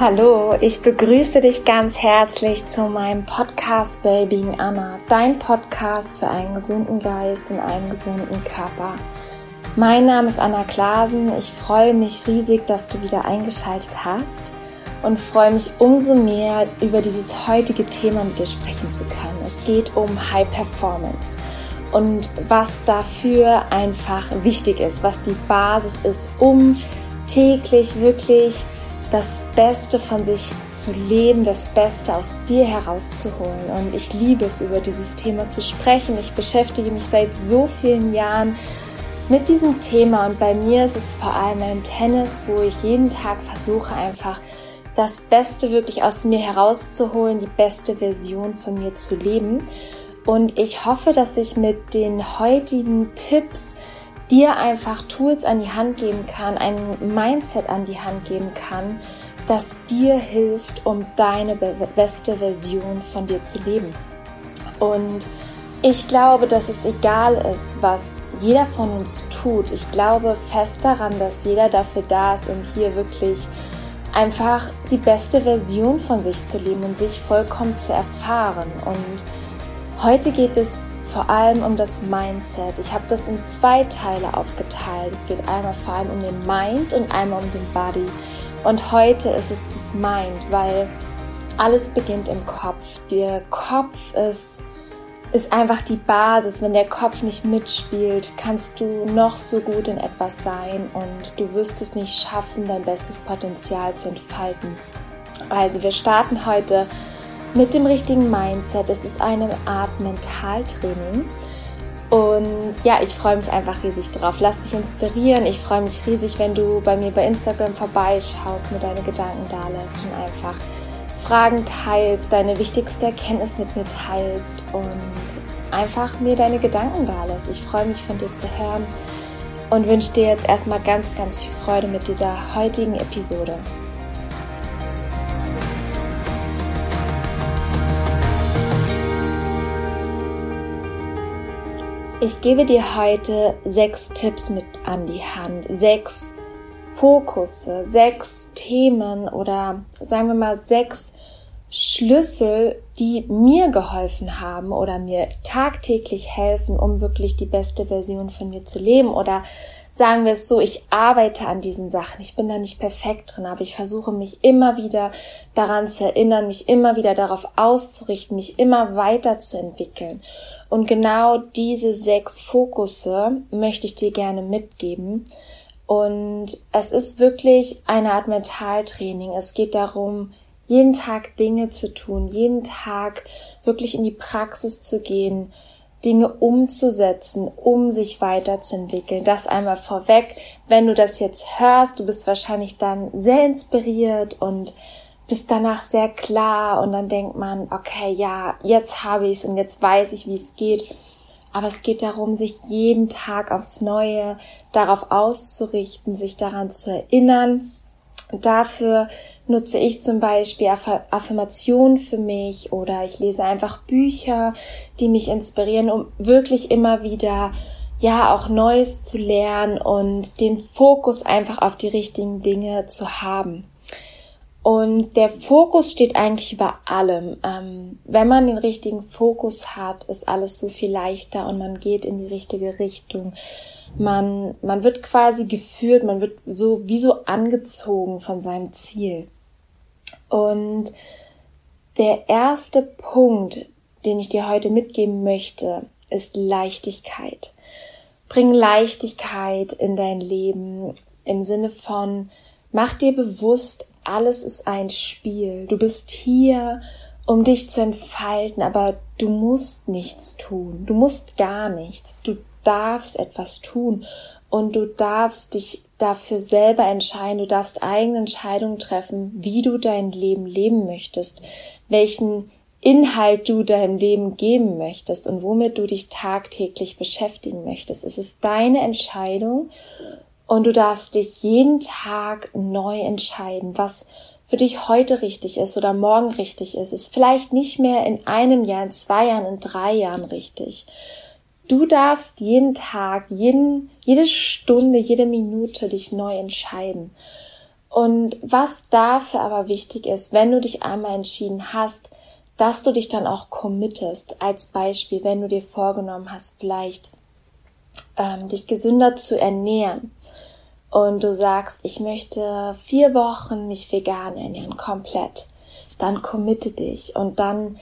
Hallo, ich begrüße dich ganz herzlich zu meinem Podcast Baby Anna, dein Podcast für einen gesunden Geist in einem gesunden Körper. Mein Name ist Anna Klasen. Ich freue mich riesig, dass du wieder eingeschaltet hast und freue mich umso mehr, über dieses heutige Thema mit dir sprechen zu können. Es geht um High Performance und was dafür einfach wichtig ist, was die Basis ist, um täglich wirklich das Beste von sich zu leben, das Beste aus dir herauszuholen. Und ich liebe es, über dieses Thema zu sprechen. Ich beschäftige mich seit so vielen Jahren mit diesem Thema und bei mir ist es vor allem ein Tennis, wo ich jeden Tag versuche einfach das Beste wirklich aus mir herauszuholen, die beste Version von mir zu leben. Und ich hoffe, dass ich mit den heutigen Tipps dir einfach Tools an die Hand geben kann, ein Mindset an die Hand geben kann, das dir hilft, um deine beste Version von dir zu leben. Und ich glaube, dass es egal ist, was jeder von uns tut. Ich glaube fest daran, dass jeder dafür da ist, um hier wirklich einfach die beste Version von sich zu leben und sich vollkommen zu erfahren. Und heute geht es vor allem um das Mindset. Ich habe das in zwei Teile aufgeteilt. Es geht einmal vor allem um den Mind und einmal um den Body. Und heute ist es das Mind, weil alles beginnt im Kopf. Der Kopf ist, ist einfach die Basis. Wenn der Kopf nicht mitspielt, kannst du noch so gut in etwas sein und du wirst es nicht schaffen, dein bestes Potenzial zu entfalten. Also wir starten heute mit dem richtigen Mindset. Es ist eine Art Mentaltraining. Und ja, ich freue mich einfach riesig drauf. Lass dich inspirieren. Ich freue mich riesig, wenn du bei mir bei Instagram vorbeischaust, mir deine Gedanken da lässt und einfach Fragen teilst, deine wichtigste Erkenntnis mit mir teilst und einfach mir deine Gedanken da lässt. Ich freue mich von dir zu hören und wünsche dir jetzt erstmal ganz, ganz viel Freude mit dieser heutigen Episode. Ich gebe dir heute sechs Tipps mit an die Hand, sechs Fokusse, sechs Themen oder sagen wir mal sechs Schlüssel, die mir geholfen haben oder mir tagtäglich helfen, um wirklich die beste Version von mir zu leben oder sagen wir es so, ich arbeite an diesen Sachen. Ich bin da nicht perfekt drin, aber ich versuche mich immer wieder daran zu erinnern, mich immer wieder darauf auszurichten, mich immer weiterzuentwickeln. Und genau diese sechs Fokusse möchte ich dir gerne mitgeben. Und es ist wirklich eine Art Mentaltraining. Es geht darum, jeden Tag Dinge zu tun, jeden Tag wirklich in die Praxis zu gehen, Dinge umzusetzen, um sich weiterzuentwickeln. Das einmal vorweg. Wenn du das jetzt hörst, du bist wahrscheinlich dann sehr inspiriert und bist danach sehr klar und dann denkt man, okay, ja, jetzt habe ich es und jetzt weiß ich, wie es geht. Aber es geht darum, sich jeden Tag aufs Neue darauf auszurichten, sich daran zu erinnern. dafür nutze ich zum Beispiel Affirmationen für mich oder ich lese einfach Bücher, die mich inspirieren, um wirklich immer wieder ja auch Neues zu lernen und den Fokus einfach auf die richtigen Dinge zu haben. Und der Fokus steht eigentlich über allem. Ähm, wenn man den richtigen Fokus hat, ist alles so viel leichter und man geht in die richtige Richtung. Man, man wird quasi geführt, man wird so wie so angezogen von seinem Ziel. Und der erste Punkt, den ich dir heute mitgeben möchte, ist Leichtigkeit. Bring Leichtigkeit in dein Leben im Sinne von, mach dir bewusst, alles ist ein Spiel. Du bist hier, um dich zu entfalten, aber du musst nichts tun. Du musst gar nichts. Du darfst etwas tun und du darfst dich dafür selber entscheiden, du darfst eigene Entscheidungen treffen, wie du dein Leben leben möchtest, welchen Inhalt du deinem Leben geben möchtest und womit du dich tagtäglich beschäftigen möchtest. Es ist deine Entscheidung und du darfst dich jeden Tag neu entscheiden, was für dich heute richtig ist oder morgen richtig ist. Ist vielleicht nicht mehr in einem Jahr, in zwei Jahren, in drei Jahren richtig. Du darfst jeden Tag, jeden, jede Stunde, jede Minute dich neu entscheiden. Und was dafür aber wichtig ist, wenn du dich einmal entschieden hast, dass du dich dann auch committest. Als Beispiel, wenn du dir vorgenommen hast, vielleicht ähm, dich gesünder zu ernähren und du sagst, ich möchte vier Wochen mich vegan ernähren, komplett, dann committe dich und dann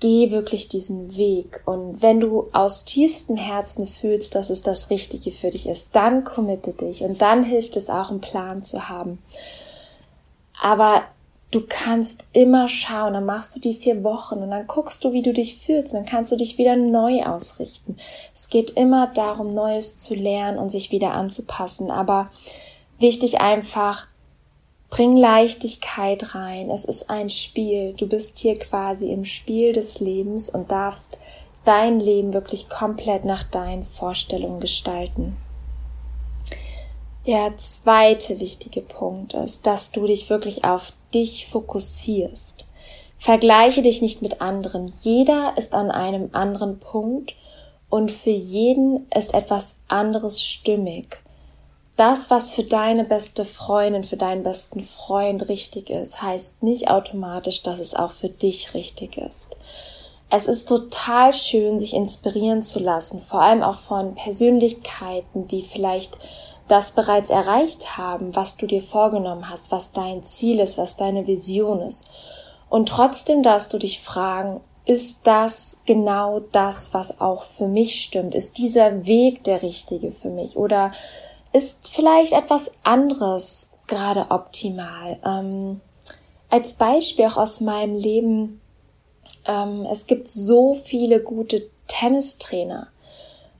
geh wirklich diesen Weg. Und wenn du aus tiefstem Herzen fühlst, dass es das Richtige für dich ist, dann committe dich und dann hilft es auch, einen Plan zu haben. Aber du kannst immer schauen, dann machst du die vier Wochen und dann guckst du, wie du dich fühlst und dann kannst du dich wieder neu ausrichten. Es geht immer darum, Neues zu lernen und sich wieder anzupassen. Aber wichtig einfach, bring Leichtigkeit rein. Es ist ein Spiel. Du bist hier quasi im Spiel des Lebens und darfst dein Leben wirklich komplett nach deinen Vorstellungen gestalten. Der zweite wichtige Punkt ist, dass du dich wirklich auf dich fokussierst. Vergleiche dich nicht mit anderen. Jeder ist an einem anderen Punkt und für jeden ist etwas anderes stimmig. Das, was für deine beste Freundin, für deinen besten Freund richtig ist, heißt nicht automatisch, dass es auch für dich richtig ist. Es ist total schön, sich inspirieren zu lassen, vor allem auch von Persönlichkeiten, die vielleicht das bereits erreicht haben, was du dir vorgenommen hast, was dein Ziel ist, was deine Vision ist. Und trotzdem darfst du dich fragen, ist das genau das, was auch für mich stimmt? Ist dieser Weg der richtige für mich? Oder ist vielleicht etwas anderes gerade optimal? Ähm, als Beispiel auch aus meinem Leben, ähm, es gibt so viele gute Tennistrainer.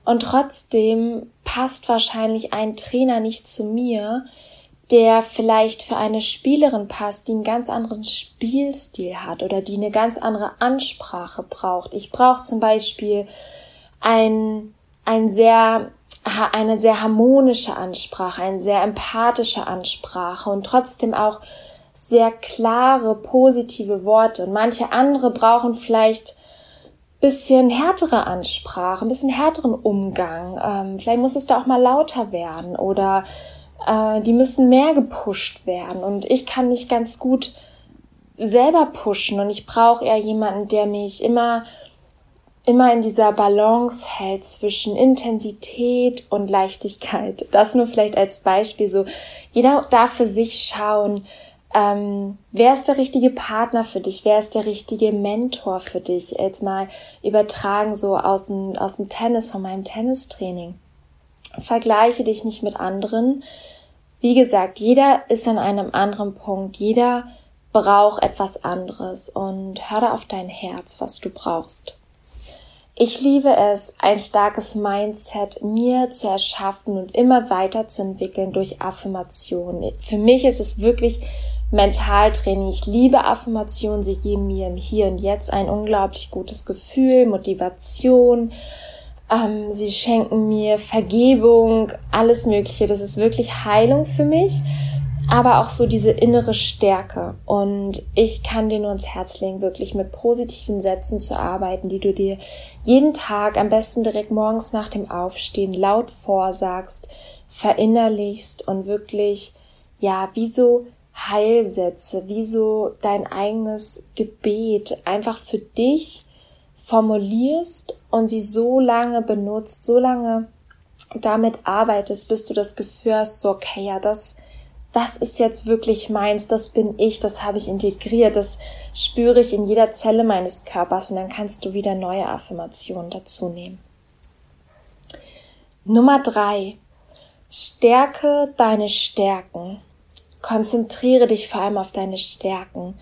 Und trotzdem passt wahrscheinlich ein Trainer nicht zu mir, der vielleicht für eine Spielerin passt, die einen ganz anderen Spielstil hat oder die eine ganz andere Ansprache braucht. Ich brauche zum Beispiel ein, ein sehr, eine sehr harmonische Ansprache, eine sehr empathische Ansprache und trotzdem auch sehr klare, positive Worte. Und manche andere brauchen vielleicht bisschen härtere Ansprache, ein bisschen härteren Umgang. Ähm, vielleicht muss es da auch mal lauter werden oder äh, die müssen mehr gepusht werden. Und ich kann mich ganz gut selber pushen und ich brauche eher jemanden, der mich immer immer in dieser Balance hält zwischen Intensität und Leichtigkeit. Das nur vielleicht als Beispiel so. Jeder darf für sich schauen, ähm, wer ist der richtige Partner für dich? Wer ist der richtige Mentor für dich? Jetzt mal übertragen so aus dem, aus dem Tennis, von meinem Tennistraining. Vergleiche dich nicht mit anderen. Wie gesagt, jeder ist an einem anderen Punkt. Jeder braucht etwas anderes und hör da auf dein Herz, was du brauchst. Ich liebe es, ein starkes Mindset mir zu erschaffen und immer weiterzuentwickeln durch Affirmationen. Für mich ist es wirklich Mentaltraining. Ich liebe Affirmationen. Sie geben mir im Hier und Jetzt ein unglaublich gutes Gefühl, Motivation. Ähm, sie schenken mir Vergebung, alles Mögliche. Das ist wirklich Heilung für mich, aber auch so diese innere Stärke. Und ich kann dir nur ins Herz legen, wirklich mit positiven Sätzen zu arbeiten, die du dir jeden Tag, am besten direkt morgens nach dem Aufstehen, laut vorsagst, verinnerlichst und wirklich, ja, wie so Heilsätze, wie so dein eigenes Gebet einfach für dich formulierst und sie so lange benutzt, so lange damit arbeitest, bis du das Gefühl hast, so okay, ja, das, das ist jetzt wirklich meins, das bin ich, das habe ich integriert, das spüre ich in jeder Zelle meines Körpers und dann kannst du wieder neue Affirmationen dazu nehmen. Nummer drei. Stärke deine Stärken. Konzentriere dich vor allem auf deine Stärken.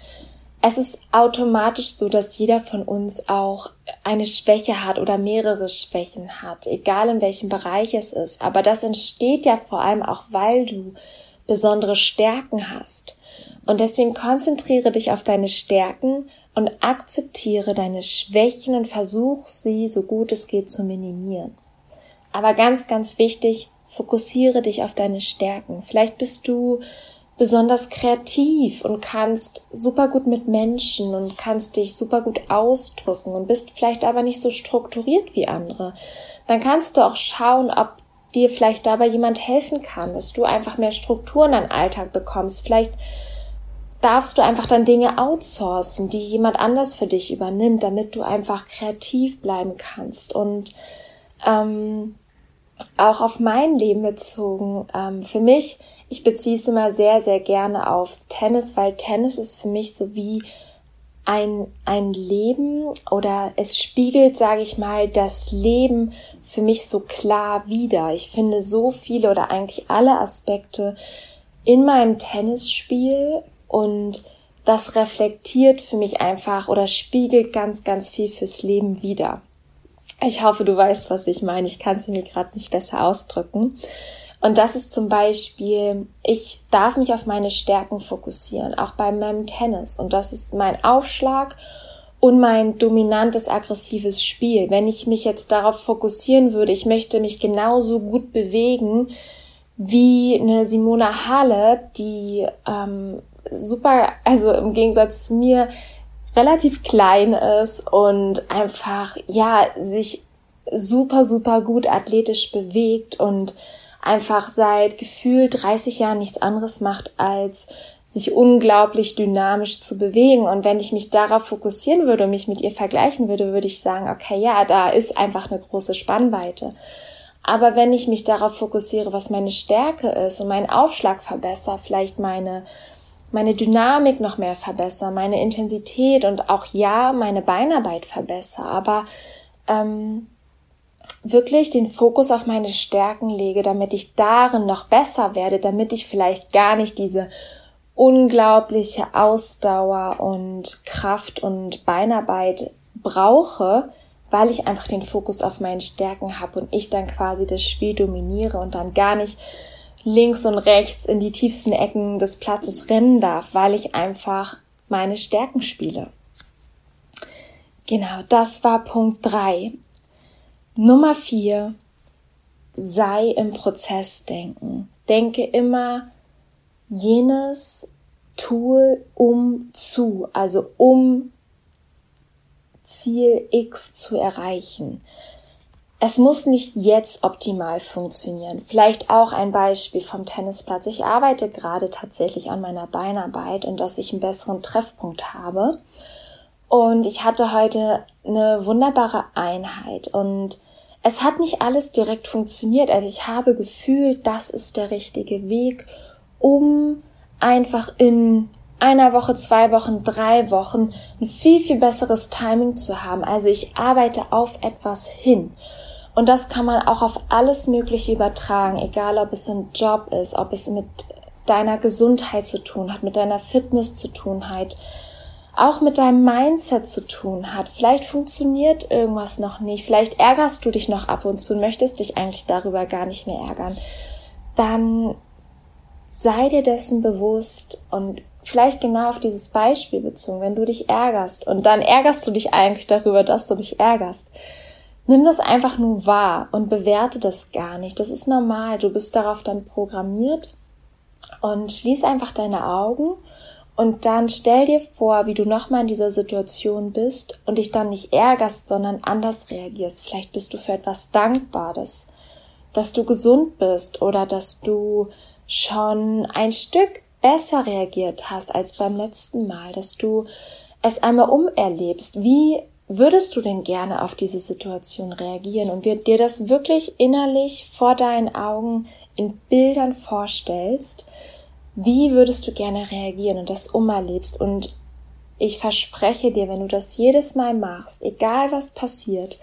Es ist automatisch so, dass jeder von uns auch eine Schwäche hat oder mehrere Schwächen hat, egal in welchem Bereich es ist. Aber das entsteht ja vor allem auch, weil du besondere Stärken hast. Und deswegen konzentriere dich auf deine Stärken und akzeptiere deine Schwächen und versuch sie so gut es geht zu minimieren. Aber ganz, ganz wichtig, fokussiere dich auf deine Stärken. Vielleicht bist du besonders kreativ und kannst super gut mit Menschen und kannst dich super gut ausdrücken und bist vielleicht aber nicht so strukturiert wie andere, dann kannst du auch schauen, ob dir vielleicht dabei jemand helfen kann, dass du einfach mehr Struktur in deinen Alltag bekommst. Vielleicht darfst du einfach dann Dinge outsourcen, die jemand anders für dich übernimmt, damit du einfach kreativ bleiben kannst. Und ähm, auch auf mein Leben bezogen, ähm, für mich, ich beziehe es immer sehr, sehr gerne aufs Tennis, weil Tennis ist für mich so wie ein, ein Leben oder es spiegelt, sage ich mal, das Leben für mich so klar wider. Ich finde so viele oder eigentlich alle Aspekte in meinem Tennisspiel und das reflektiert für mich einfach oder spiegelt ganz, ganz viel fürs Leben wider. Ich hoffe, du weißt, was ich meine. Ich kann es mir gerade nicht besser ausdrücken. Und das ist zum Beispiel, ich darf mich auf meine Stärken fokussieren, auch bei meinem Tennis. Und das ist mein Aufschlag und mein dominantes, aggressives Spiel. Wenn ich mich jetzt darauf fokussieren würde, ich möchte mich genauso gut bewegen wie eine Simona Halep, die ähm, super, also im Gegensatz zu mir, relativ klein ist und einfach, ja, sich super, super gut athletisch bewegt und einfach seit gefühlt 30 Jahren nichts anderes macht, als sich unglaublich dynamisch zu bewegen. Und wenn ich mich darauf fokussieren würde und mich mit ihr vergleichen würde, würde ich sagen, okay, ja, da ist einfach eine große Spannweite. Aber wenn ich mich darauf fokussiere, was meine Stärke ist und meinen Aufschlag verbessere, vielleicht meine, meine Dynamik noch mehr verbessere, meine Intensität und auch ja, meine Beinarbeit verbessere, aber ähm, wirklich den Fokus auf meine Stärken lege, damit ich darin noch besser werde, damit ich vielleicht gar nicht diese unglaubliche Ausdauer und Kraft und Beinarbeit brauche, weil ich einfach den Fokus auf meinen Stärken habe und ich dann quasi das Spiel dominiere und dann gar nicht links und rechts in die tiefsten Ecken des Platzes rennen darf, weil ich einfach meine Stärken spiele. Genau, das war Punkt drei. Nummer vier, sei im Prozess denken. Denke immer jenes Tool um zu, also um Ziel X zu erreichen. Es muss nicht jetzt optimal funktionieren. Vielleicht auch ein Beispiel vom Tennisplatz. Ich arbeite gerade tatsächlich an meiner Beinarbeit und dass ich einen besseren Treffpunkt habe. Und ich hatte heute eine wunderbare Einheit und es hat nicht alles direkt funktioniert, aber ich habe gefühlt, das ist der richtige Weg, um einfach in einer Woche, zwei Wochen, drei Wochen ein viel, viel besseres Timing zu haben. Also ich arbeite auf etwas hin. Und das kann man auch auf alles Mögliche übertragen, egal ob es ein Job ist, ob es mit deiner Gesundheit zu tun hat, mit deiner Fitness zu tun hat, auch mit deinem Mindset zu tun hat. Vielleicht funktioniert irgendwas noch nicht, vielleicht ärgerst du dich noch ab und zu und möchtest dich eigentlich darüber gar nicht mehr ärgern. Dann sei dir dessen bewusst und vielleicht genau auf dieses Beispiel bezogen, wenn du dich ärgerst und dann ärgerst du dich eigentlich darüber, dass du dich ärgerst. Nimm das einfach nur wahr und bewerte das gar nicht. Das ist normal. Du bist darauf dann programmiert und schließ einfach deine Augen und dann stell dir vor, wie du nochmal in dieser Situation bist und dich dann nicht ärgerst, sondern anders reagierst. Vielleicht bist du für etwas dankbar, dass, dass du gesund bist oder dass du schon ein Stück besser reagiert hast als beim letzten Mal, dass du es einmal umerlebst. Wie würdest du denn gerne auf diese Situation reagieren und dir das wirklich innerlich vor deinen Augen in Bildern vorstellst, wie würdest du gerne reagieren und das umerlebst? Und ich verspreche dir, wenn du das jedes Mal machst, egal was passiert,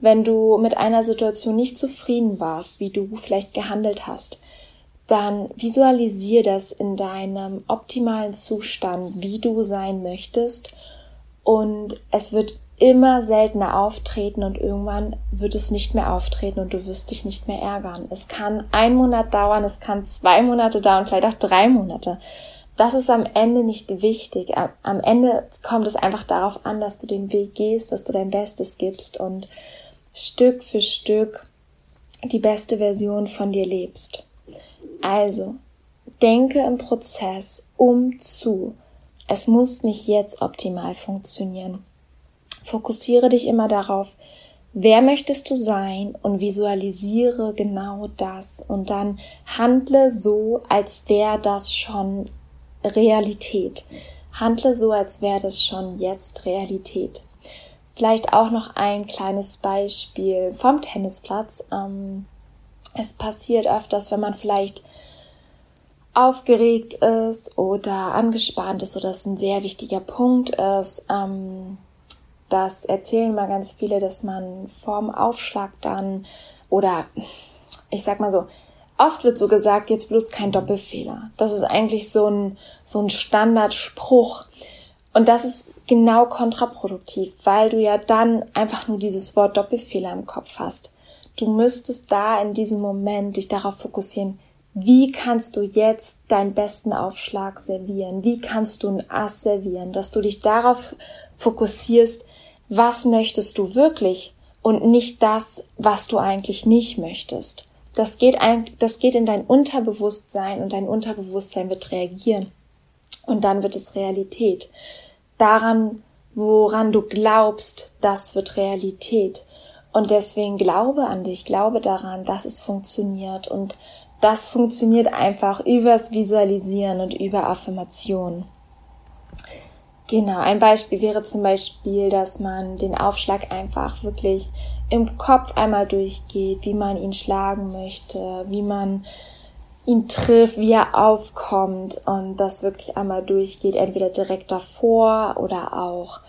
wenn du mit einer Situation nicht zufrieden warst, wie du vielleicht gehandelt hast, dann visualisier das in deinem optimalen Zustand, wie du sein möchtest. Und es wird immer seltener auftreten und irgendwann wird es nicht mehr auftreten und du wirst dich nicht mehr ärgern. Es kann ein Monat dauern, es kann zwei Monate dauern, vielleicht auch drei Monate. Das ist am Ende nicht wichtig. Am Ende kommt es einfach darauf an, dass du den Weg gehst, dass du dein Bestes gibst und Stück für Stück die beste Version von dir lebst. Also, denke im Prozess um zu. Es muss nicht jetzt optimal funktionieren. Fokussiere dich immer darauf, wer möchtest du sein und visualisiere genau das und dann handle so, als wäre das schon Realität. Handle so, als wäre das schon jetzt Realität. Vielleicht auch noch ein kleines Beispiel vom Tennisplatz. Ähm, es passiert öfters, wenn man vielleicht aufgeregt ist oder angespannt ist oder es ein sehr wichtiger Punkt ist. Ähm, das erzählen mal ganz viele, dass man vorm Aufschlag dann oder ich sag mal so, oft wird so gesagt, jetzt bloß kein Doppelfehler. Das ist eigentlich so ein, so ein Standardspruch. Und das ist genau kontraproduktiv, weil du ja dann einfach nur dieses Wort Doppelfehler im Kopf hast. Du müsstest da in diesem Moment dich darauf fokussieren, wie kannst du jetzt deinen besten Aufschlag servieren? Wie kannst du ein Ass servieren? Dass du dich darauf fokussierst, was möchtest du wirklich und nicht das, was du eigentlich nicht möchtest. Das geht, ein, das geht in dein Unterbewusstsein und dein Unterbewusstsein wird reagieren. Und dann wird es Realität. Daran, woran du glaubst, das wird Realität. Und deswegen glaube an dich, glaube daran, dass es funktioniert. Und das funktioniert einfach übers Visualisieren und über Affirmationen. Genau, ein Beispiel wäre zum Beispiel, dass man den Aufschlag einfach wirklich im Kopf einmal durchgeht, wie man ihn schlagen möchte, wie man ihn trifft, wie er aufkommt und das wirklich einmal durchgeht, entweder direkt davor oder auch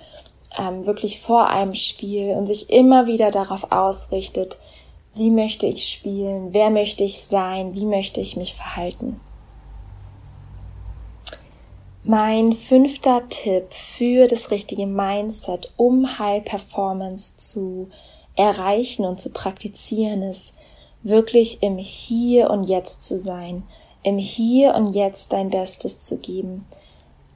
ähm, wirklich vor einem Spiel und sich immer wieder darauf ausrichtet, wie möchte ich spielen, wer möchte ich sein, wie möchte ich mich verhalten. Mein fünfter Tipp für das richtige Mindset, um High Performance zu erreichen und zu praktizieren, ist wirklich im Hier und Jetzt zu sein, im Hier und Jetzt dein Bestes zu geben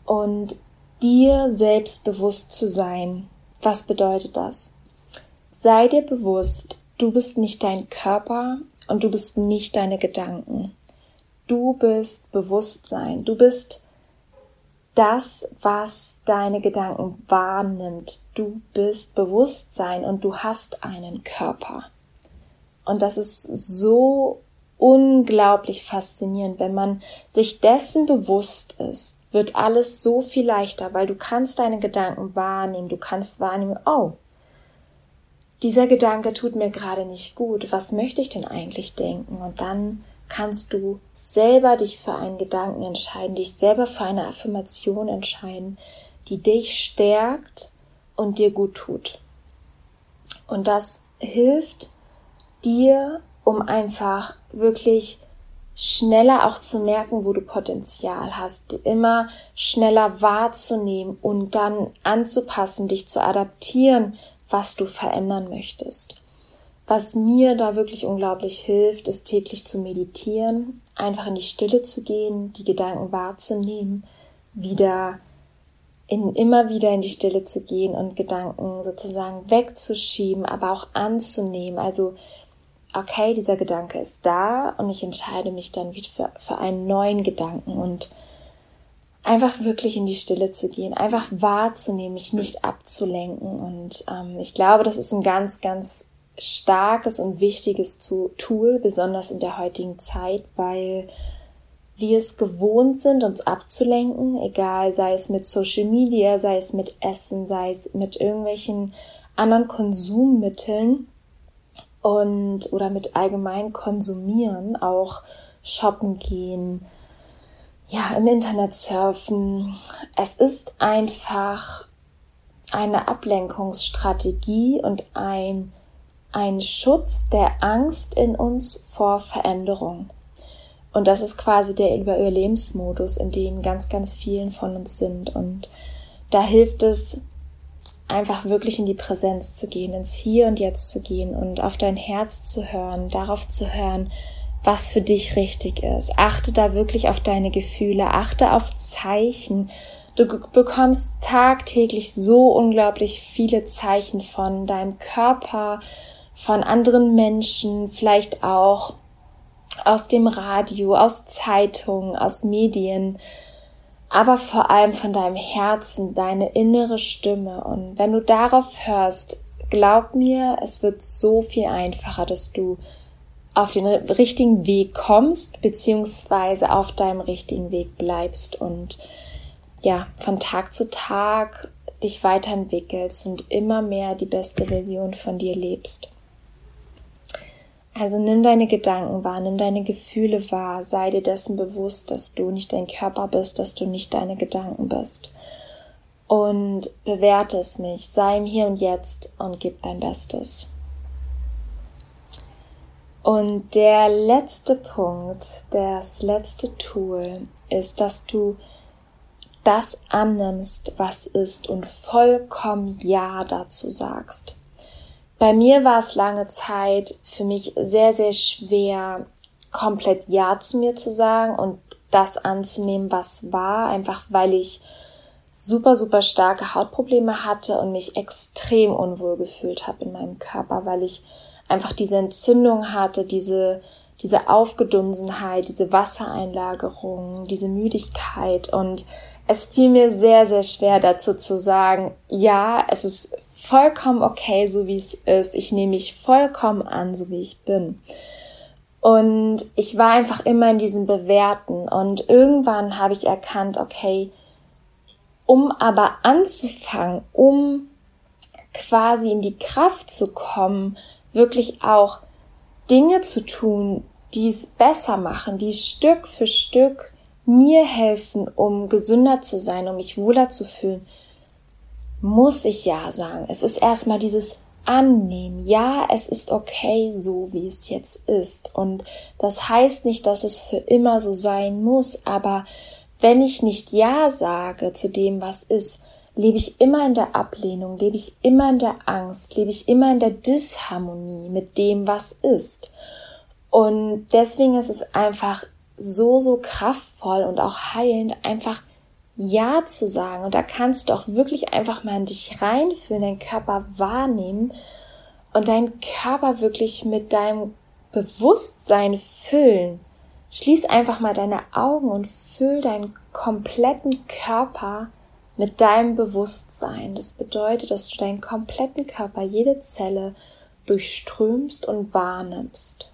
und dir selbst bewusst zu sein. Was bedeutet das? Sei dir bewusst, du bist nicht dein Körper und du bist nicht deine Gedanken. Du bist Bewusstsein. Du bist das, was deine Gedanken wahrnimmt. Du bist Bewusstsein und du hast einen Körper. Und das ist so unglaublich faszinierend, wenn man sich dessen bewusst ist, wird alles so viel leichter, weil du kannst deine Gedanken wahrnehmen, du kannst wahrnehmen, oh, dieser Gedanke tut mir gerade nicht gut, was möchte ich denn eigentlich denken? Und dann kannst du selber dich für einen Gedanken entscheiden, dich selber für eine Affirmation entscheiden, die dich stärkt und dir gut tut. Und das hilft dir, um einfach wirklich schneller auch zu merken, wo du Potenzial hast, immer schneller wahrzunehmen und dann anzupassen, dich zu adaptieren, was du verändern möchtest. Was mir da wirklich unglaublich hilft, ist täglich zu meditieren, einfach in die Stille zu gehen, die Gedanken wahrzunehmen, wieder in, immer wieder in die Stille zu gehen und Gedanken sozusagen wegzuschieben, aber auch anzunehmen. Also, okay, dieser Gedanke ist da und ich entscheide mich dann wieder für, für einen neuen Gedanken und einfach wirklich in die Stille zu gehen, einfach wahrzunehmen, mich nicht abzulenken. Und ähm, ich glaube, das ist ein ganz, ganz starkes und wichtiges Tool, besonders in der heutigen Zeit, weil wir es gewohnt sind, uns abzulenken, egal sei es mit Social Media, sei es mit Essen, sei es mit irgendwelchen anderen Konsummitteln und oder mit allgemein konsumieren, auch shoppen gehen, ja, im Internet surfen. Es ist einfach eine Ablenkungsstrategie und ein ein Schutz der Angst in uns vor Veränderung. Und das ist quasi der Überlebensmodus, in dem ganz, ganz vielen von uns sind. Und da hilft es, einfach wirklich in die Präsenz zu gehen, ins Hier und Jetzt zu gehen und auf dein Herz zu hören, darauf zu hören, was für dich richtig ist. Achte da wirklich auf deine Gefühle, achte auf Zeichen. Du bekommst tagtäglich so unglaublich viele Zeichen von deinem Körper, von anderen Menschen, vielleicht auch aus dem Radio, aus Zeitungen, aus Medien, aber vor allem von deinem Herzen, deine innere Stimme. Und wenn du darauf hörst, glaub mir, es wird so viel einfacher, dass du auf den richtigen Weg kommst, beziehungsweise auf deinem richtigen Weg bleibst und ja, von Tag zu Tag dich weiterentwickelst und immer mehr die beste Version von dir lebst. Also nimm deine Gedanken wahr, nimm deine Gefühle wahr, sei dir dessen bewusst, dass du nicht dein Körper bist, dass du nicht deine Gedanken bist. Und bewerte es nicht, sei im Hier und Jetzt und gib dein Bestes. Und der letzte Punkt, das letzte Tool ist, dass du das annimmst, was ist und vollkommen Ja dazu sagst. Bei mir war es lange Zeit für mich sehr, sehr schwer, komplett Ja zu mir zu sagen und das anzunehmen, was war, einfach weil ich super, super starke Hautprobleme hatte und mich extrem unwohl gefühlt habe in meinem Körper, weil ich einfach diese Entzündung hatte, diese, diese Aufgedunsenheit, diese Wassereinlagerung, diese Müdigkeit. Und es fiel mir sehr, sehr schwer dazu zu sagen, ja, es ist vollkommen okay, so wie es ist. Ich nehme mich vollkommen an, so wie ich bin. Und ich war einfach immer in diesem Bewerten. Und irgendwann habe ich erkannt, okay, um aber anzufangen, um quasi in die Kraft zu kommen, wirklich auch Dinge zu tun, die es besser machen, die Stück für Stück mir helfen, um gesünder zu sein, um mich wohler zu fühlen, muss ich ja sagen. Es ist erstmal dieses Annehmen. Ja, es ist okay, so wie es jetzt ist. Und das heißt nicht, dass es für immer so sein muss, aber wenn ich nicht Ja sage zu dem, was ist, lebe ich immer in der Ablehnung, lebe ich immer in der Angst, lebe ich immer in der Disharmonie mit dem, was ist. Und deswegen ist es einfach so, so kraftvoll und auch heilend, einfach Ja zu sagen. Und da kannst du auch wirklich einfach mal in dich reinfühlen, deinen Körper wahrnehmen und deinen Körper wirklich mit deinem Bewusstsein füllen. Schließ einfach mal deine Augen und füll deinen kompletten Körper mit deinem Bewusstsein. Das bedeutet, dass du deinen kompletten Körper, jede Zelle durchströmst und wahrnimmst.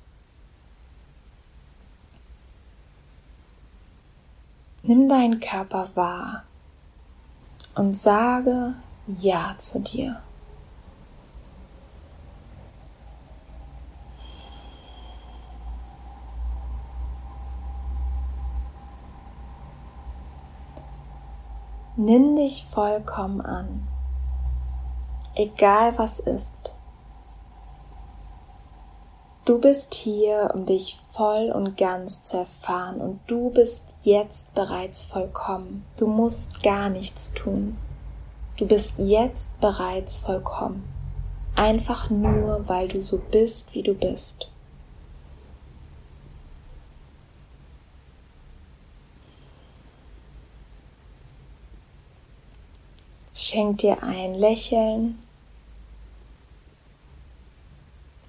Nimm deinen Körper wahr und sage Ja zu dir. Nimm dich vollkommen an, egal was ist. Du bist hier, um dich voll und ganz zu erfahren und du bist jetzt bereits vollkommen. Du musst gar nichts tun. Du bist jetzt bereits vollkommen. Einfach nur, weil du so bist, wie du bist. Schenk dir ein Lächeln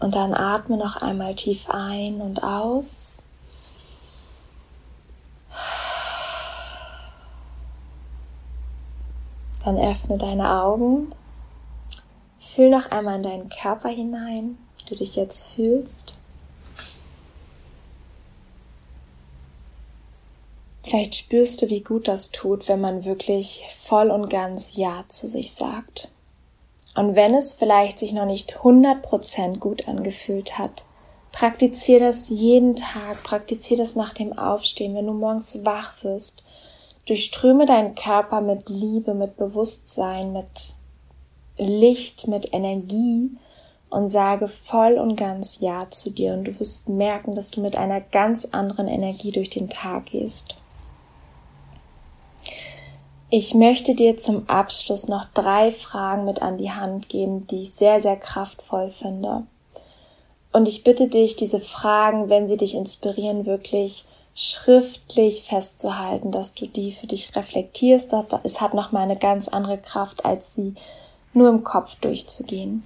Und dann atme noch einmal tief ein und aus. Dann öffne deine Augen. Fühl noch einmal in deinen Körper hinein, wie du dich jetzt fühlst. Vielleicht spürst du, wie gut das tut, wenn man wirklich voll und ganz Ja zu sich sagt. Und wenn es vielleicht sich noch nicht 100% gut angefühlt hat, praktiziere das jeden Tag, praktiziere das nach dem Aufstehen, wenn du morgens wach wirst. Durchströme deinen Körper mit Liebe, mit Bewusstsein, mit Licht, mit Energie und sage voll und ganz Ja zu dir und du wirst merken, dass du mit einer ganz anderen Energie durch den Tag gehst. Ich möchte dir zum Abschluss noch drei Fragen mit an die Hand geben, die ich sehr, sehr kraftvoll finde. Und ich bitte dich, diese Fragen, wenn sie dich inspirieren, wirklich schriftlich festzuhalten, dass du die für dich reflektierst. Es hat nochmal eine ganz andere Kraft, als sie nur im Kopf durchzugehen.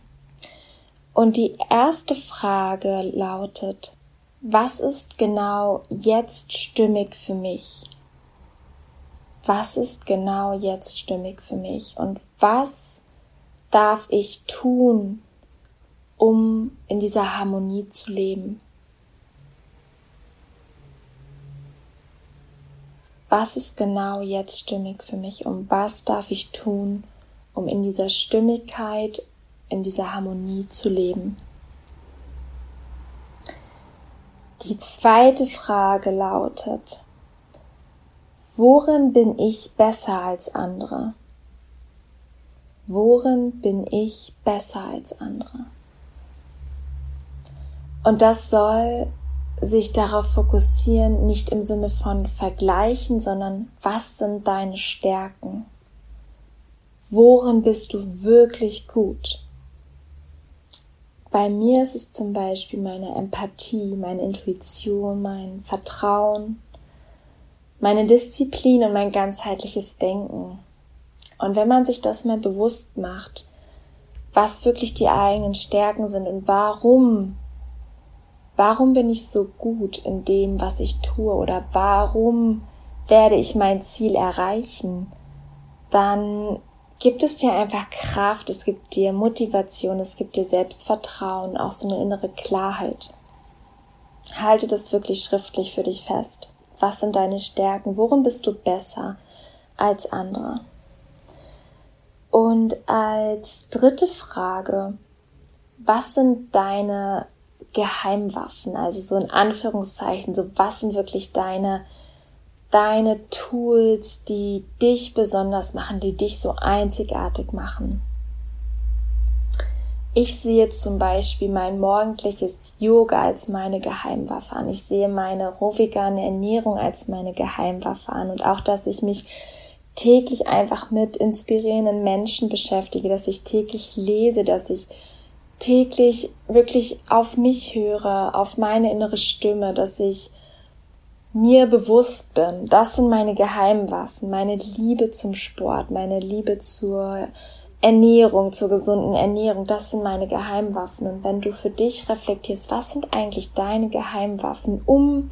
Und die erste Frage lautet, was ist genau jetzt stimmig für mich? Was ist genau jetzt stimmig für mich und was darf ich tun, um in dieser Harmonie zu leben? Was ist genau jetzt stimmig für mich und was darf ich tun, um in dieser Stimmigkeit, in dieser Harmonie zu leben? Die zweite Frage lautet, worin bin ich besser als andere? Worin bin ich besser als andere? Und das soll sich darauf fokussieren, nicht im Sinne von vergleichen, sondern was sind deine Stärken? Worin bist du wirklich gut? Bei mir ist es zum Beispiel meine Empathie, meine Intuition, mein Vertrauen, meine Disziplin und mein ganzheitliches Denken. Und wenn man sich das mal bewusst macht, was wirklich die eigenen Stärken sind und warum, warum bin ich so gut in dem, was ich tue oder warum werde ich mein Ziel erreichen, dann gibt es dir einfach Kraft, es gibt dir Motivation, es gibt dir Selbstvertrauen, auch so eine innere Klarheit. Halte das wirklich schriftlich für dich fest. Was sind deine Stärken? Worin bist du besser als andere? Und als dritte Frage, was sind deine Geheimwaffen? Also so in Anführungszeichen, so was sind wirklich deine deine Tools, die dich besonders machen, die dich so einzigartig machen. Ich sehe zum Beispiel mein morgendliches Yoga als meine Geheimwaffe an. Ich sehe meine rohvegane Ernährung als meine Geheimwaffe an. Und auch, dass ich mich täglich einfach mit inspirierenden Menschen beschäftige, dass ich täglich lese, dass ich täglich wirklich auf mich höre, auf meine innere Stimme, dass ich mir bewusst bin, das sind meine Geheimwaffen, meine Liebe zum Sport, meine Liebe zur Ernährung, zur gesunden Ernährung, das sind meine Geheimwaffen. Und wenn du für dich reflektierst, was sind eigentlich deine Geheimwaffen, um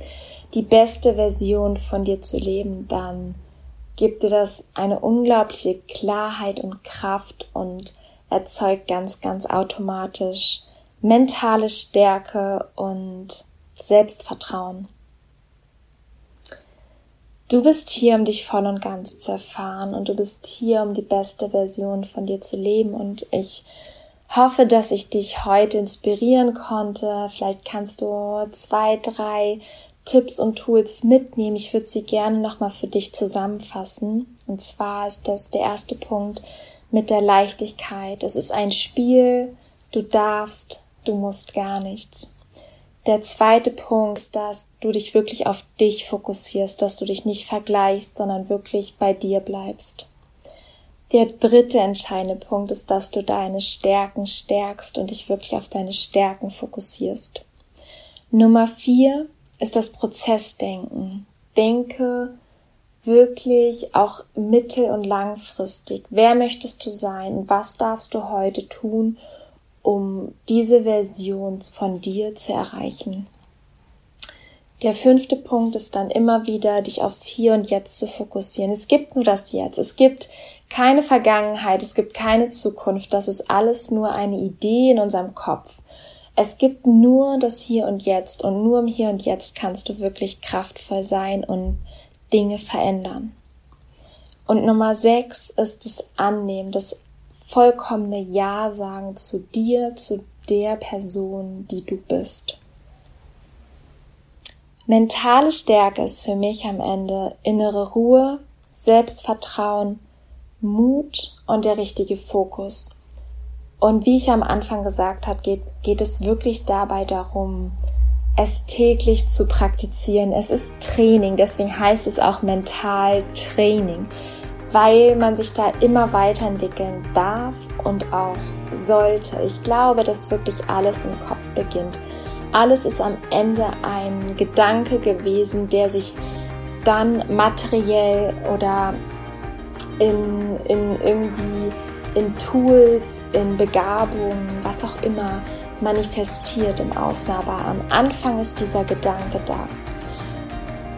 die beste Version von dir zu leben, dann gibt dir das eine unglaubliche Klarheit und Kraft und erzeugt ganz, ganz automatisch mentale Stärke und Selbstvertrauen. Du bist hier, um dich voll und ganz zu erfahren und du bist hier, um die beste Version von dir zu leben und ich hoffe, dass ich dich heute inspirieren konnte. Vielleicht kannst du zwei, drei Tipps und Tools mitnehmen. Ich würde sie gerne nochmal für dich zusammenfassen. Und zwar ist das der erste Punkt mit der Leichtigkeit. Es ist ein Spiel. Du darfst, du musst gar nichts. Der zweite Punkt ist, dass du dich wirklich auf dich fokussierst, dass du dich nicht vergleichst, sondern wirklich bei dir bleibst. Der dritte entscheidende Punkt ist, dass du deine Stärken stärkst und dich wirklich auf deine Stärken fokussierst. Nummer vier ist das Prozessdenken. Denke wirklich auch mittel- und langfristig. Wer möchtest du sein? Was darfst du heute tun, um diese Version von dir zu erreichen. Der fünfte Punkt ist dann immer wieder, dich aufs Hier und Jetzt zu fokussieren. Es gibt nur das Jetzt. Es gibt keine Vergangenheit. Es gibt keine Zukunft. Das ist alles nur eine Idee in unserem Kopf. Es gibt nur das Hier und Jetzt und nur im Hier und Jetzt kannst du wirklich kraftvoll sein und Dinge verändern. Und Nummer sechs ist das Annehmen, das vollkommene Ja sagen zu dir, zu der Person, die du bist. Mentale Stärke ist für mich am Ende innere Ruhe, Selbstvertrauen, Mut und der richtige Fokus. Und wie ich am Anfang gesagt habe, geht, geht es wirklich dabei darum, es täglich zu praktizieren. Es ist Training, deswegen heißt es auch Mentaltraining weil man sich da immer weiterentwickeln darf und auch sollte. Ich glaube, dass wirklich alles im Kopf beginnt. Alles ist am Ende ein Gedanke gewesen, der sich dann materiell oder in, in irgendwie in Tools, in Begabungen, was auch immer manifestiert im Außen. Aber am Anfang ist dieser Gedanke da.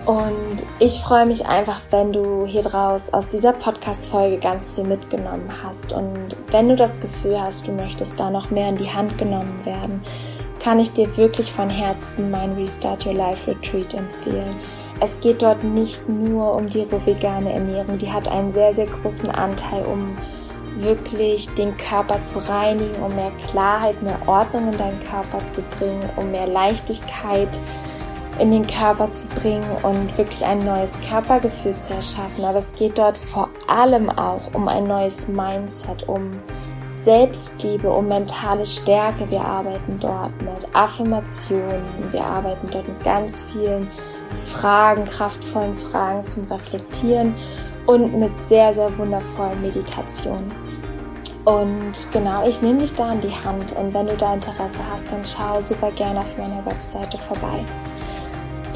Und ich freue mich einfach, wenn du hier draus aus dieser Podcast-Folge ganz viel mitgenommen hast. Und wenn du das Gefühl hast, du möchtest da noch mehr in die Hand genommen werden, kann ich dir wirklich von Herzen mein Restart Your Life Retreat empfehlen. Es geht dort nicht nur um die rohvegane Ernährung, die hat einen sehr, sehr großen Anteil, um wirklich den Körper zu reinigen, um mehr Klarheit, mehr Ordnung in deinen Körper zu bringen, um mehr Leichtigkeit in den Körper zu bringen und wirklich ein neues Körpergefühl zu erschaffen. Aber es geht dort vor allem auch um ein neues Mindset, um Selbstliebe, um mentale Stärke. Wir arbeiten dort mit Affirmationen, wir arbeiten dort mit ganz vielen Fragen, kraftvollen Fragen zum Reflektieren und mit sehr, sehr wundervollen Meditationen. Und genau, ich nehme dich da an die Hand und wenn du da Interesse hast, dann schau super gerne auf meiner Webseite vorbei.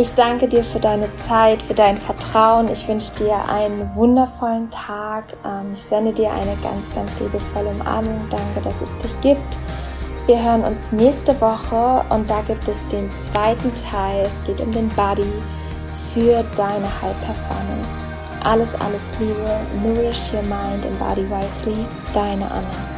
Ich danke dir für deine Zeit, für dein Vertrauen. Ich wünsche dir einen wundervollen Tag. Ähm, ich sende dir eine ganz, ganz liebevolle Umarmung. Danke, dass es dich gibt. Wir hören uns nächste Woche und da gibt es den zweiten Teil. Es geht um den Body für deine High Performance. Alles, alles Liebe. Nourish your mind and body wisely. Deine Anna.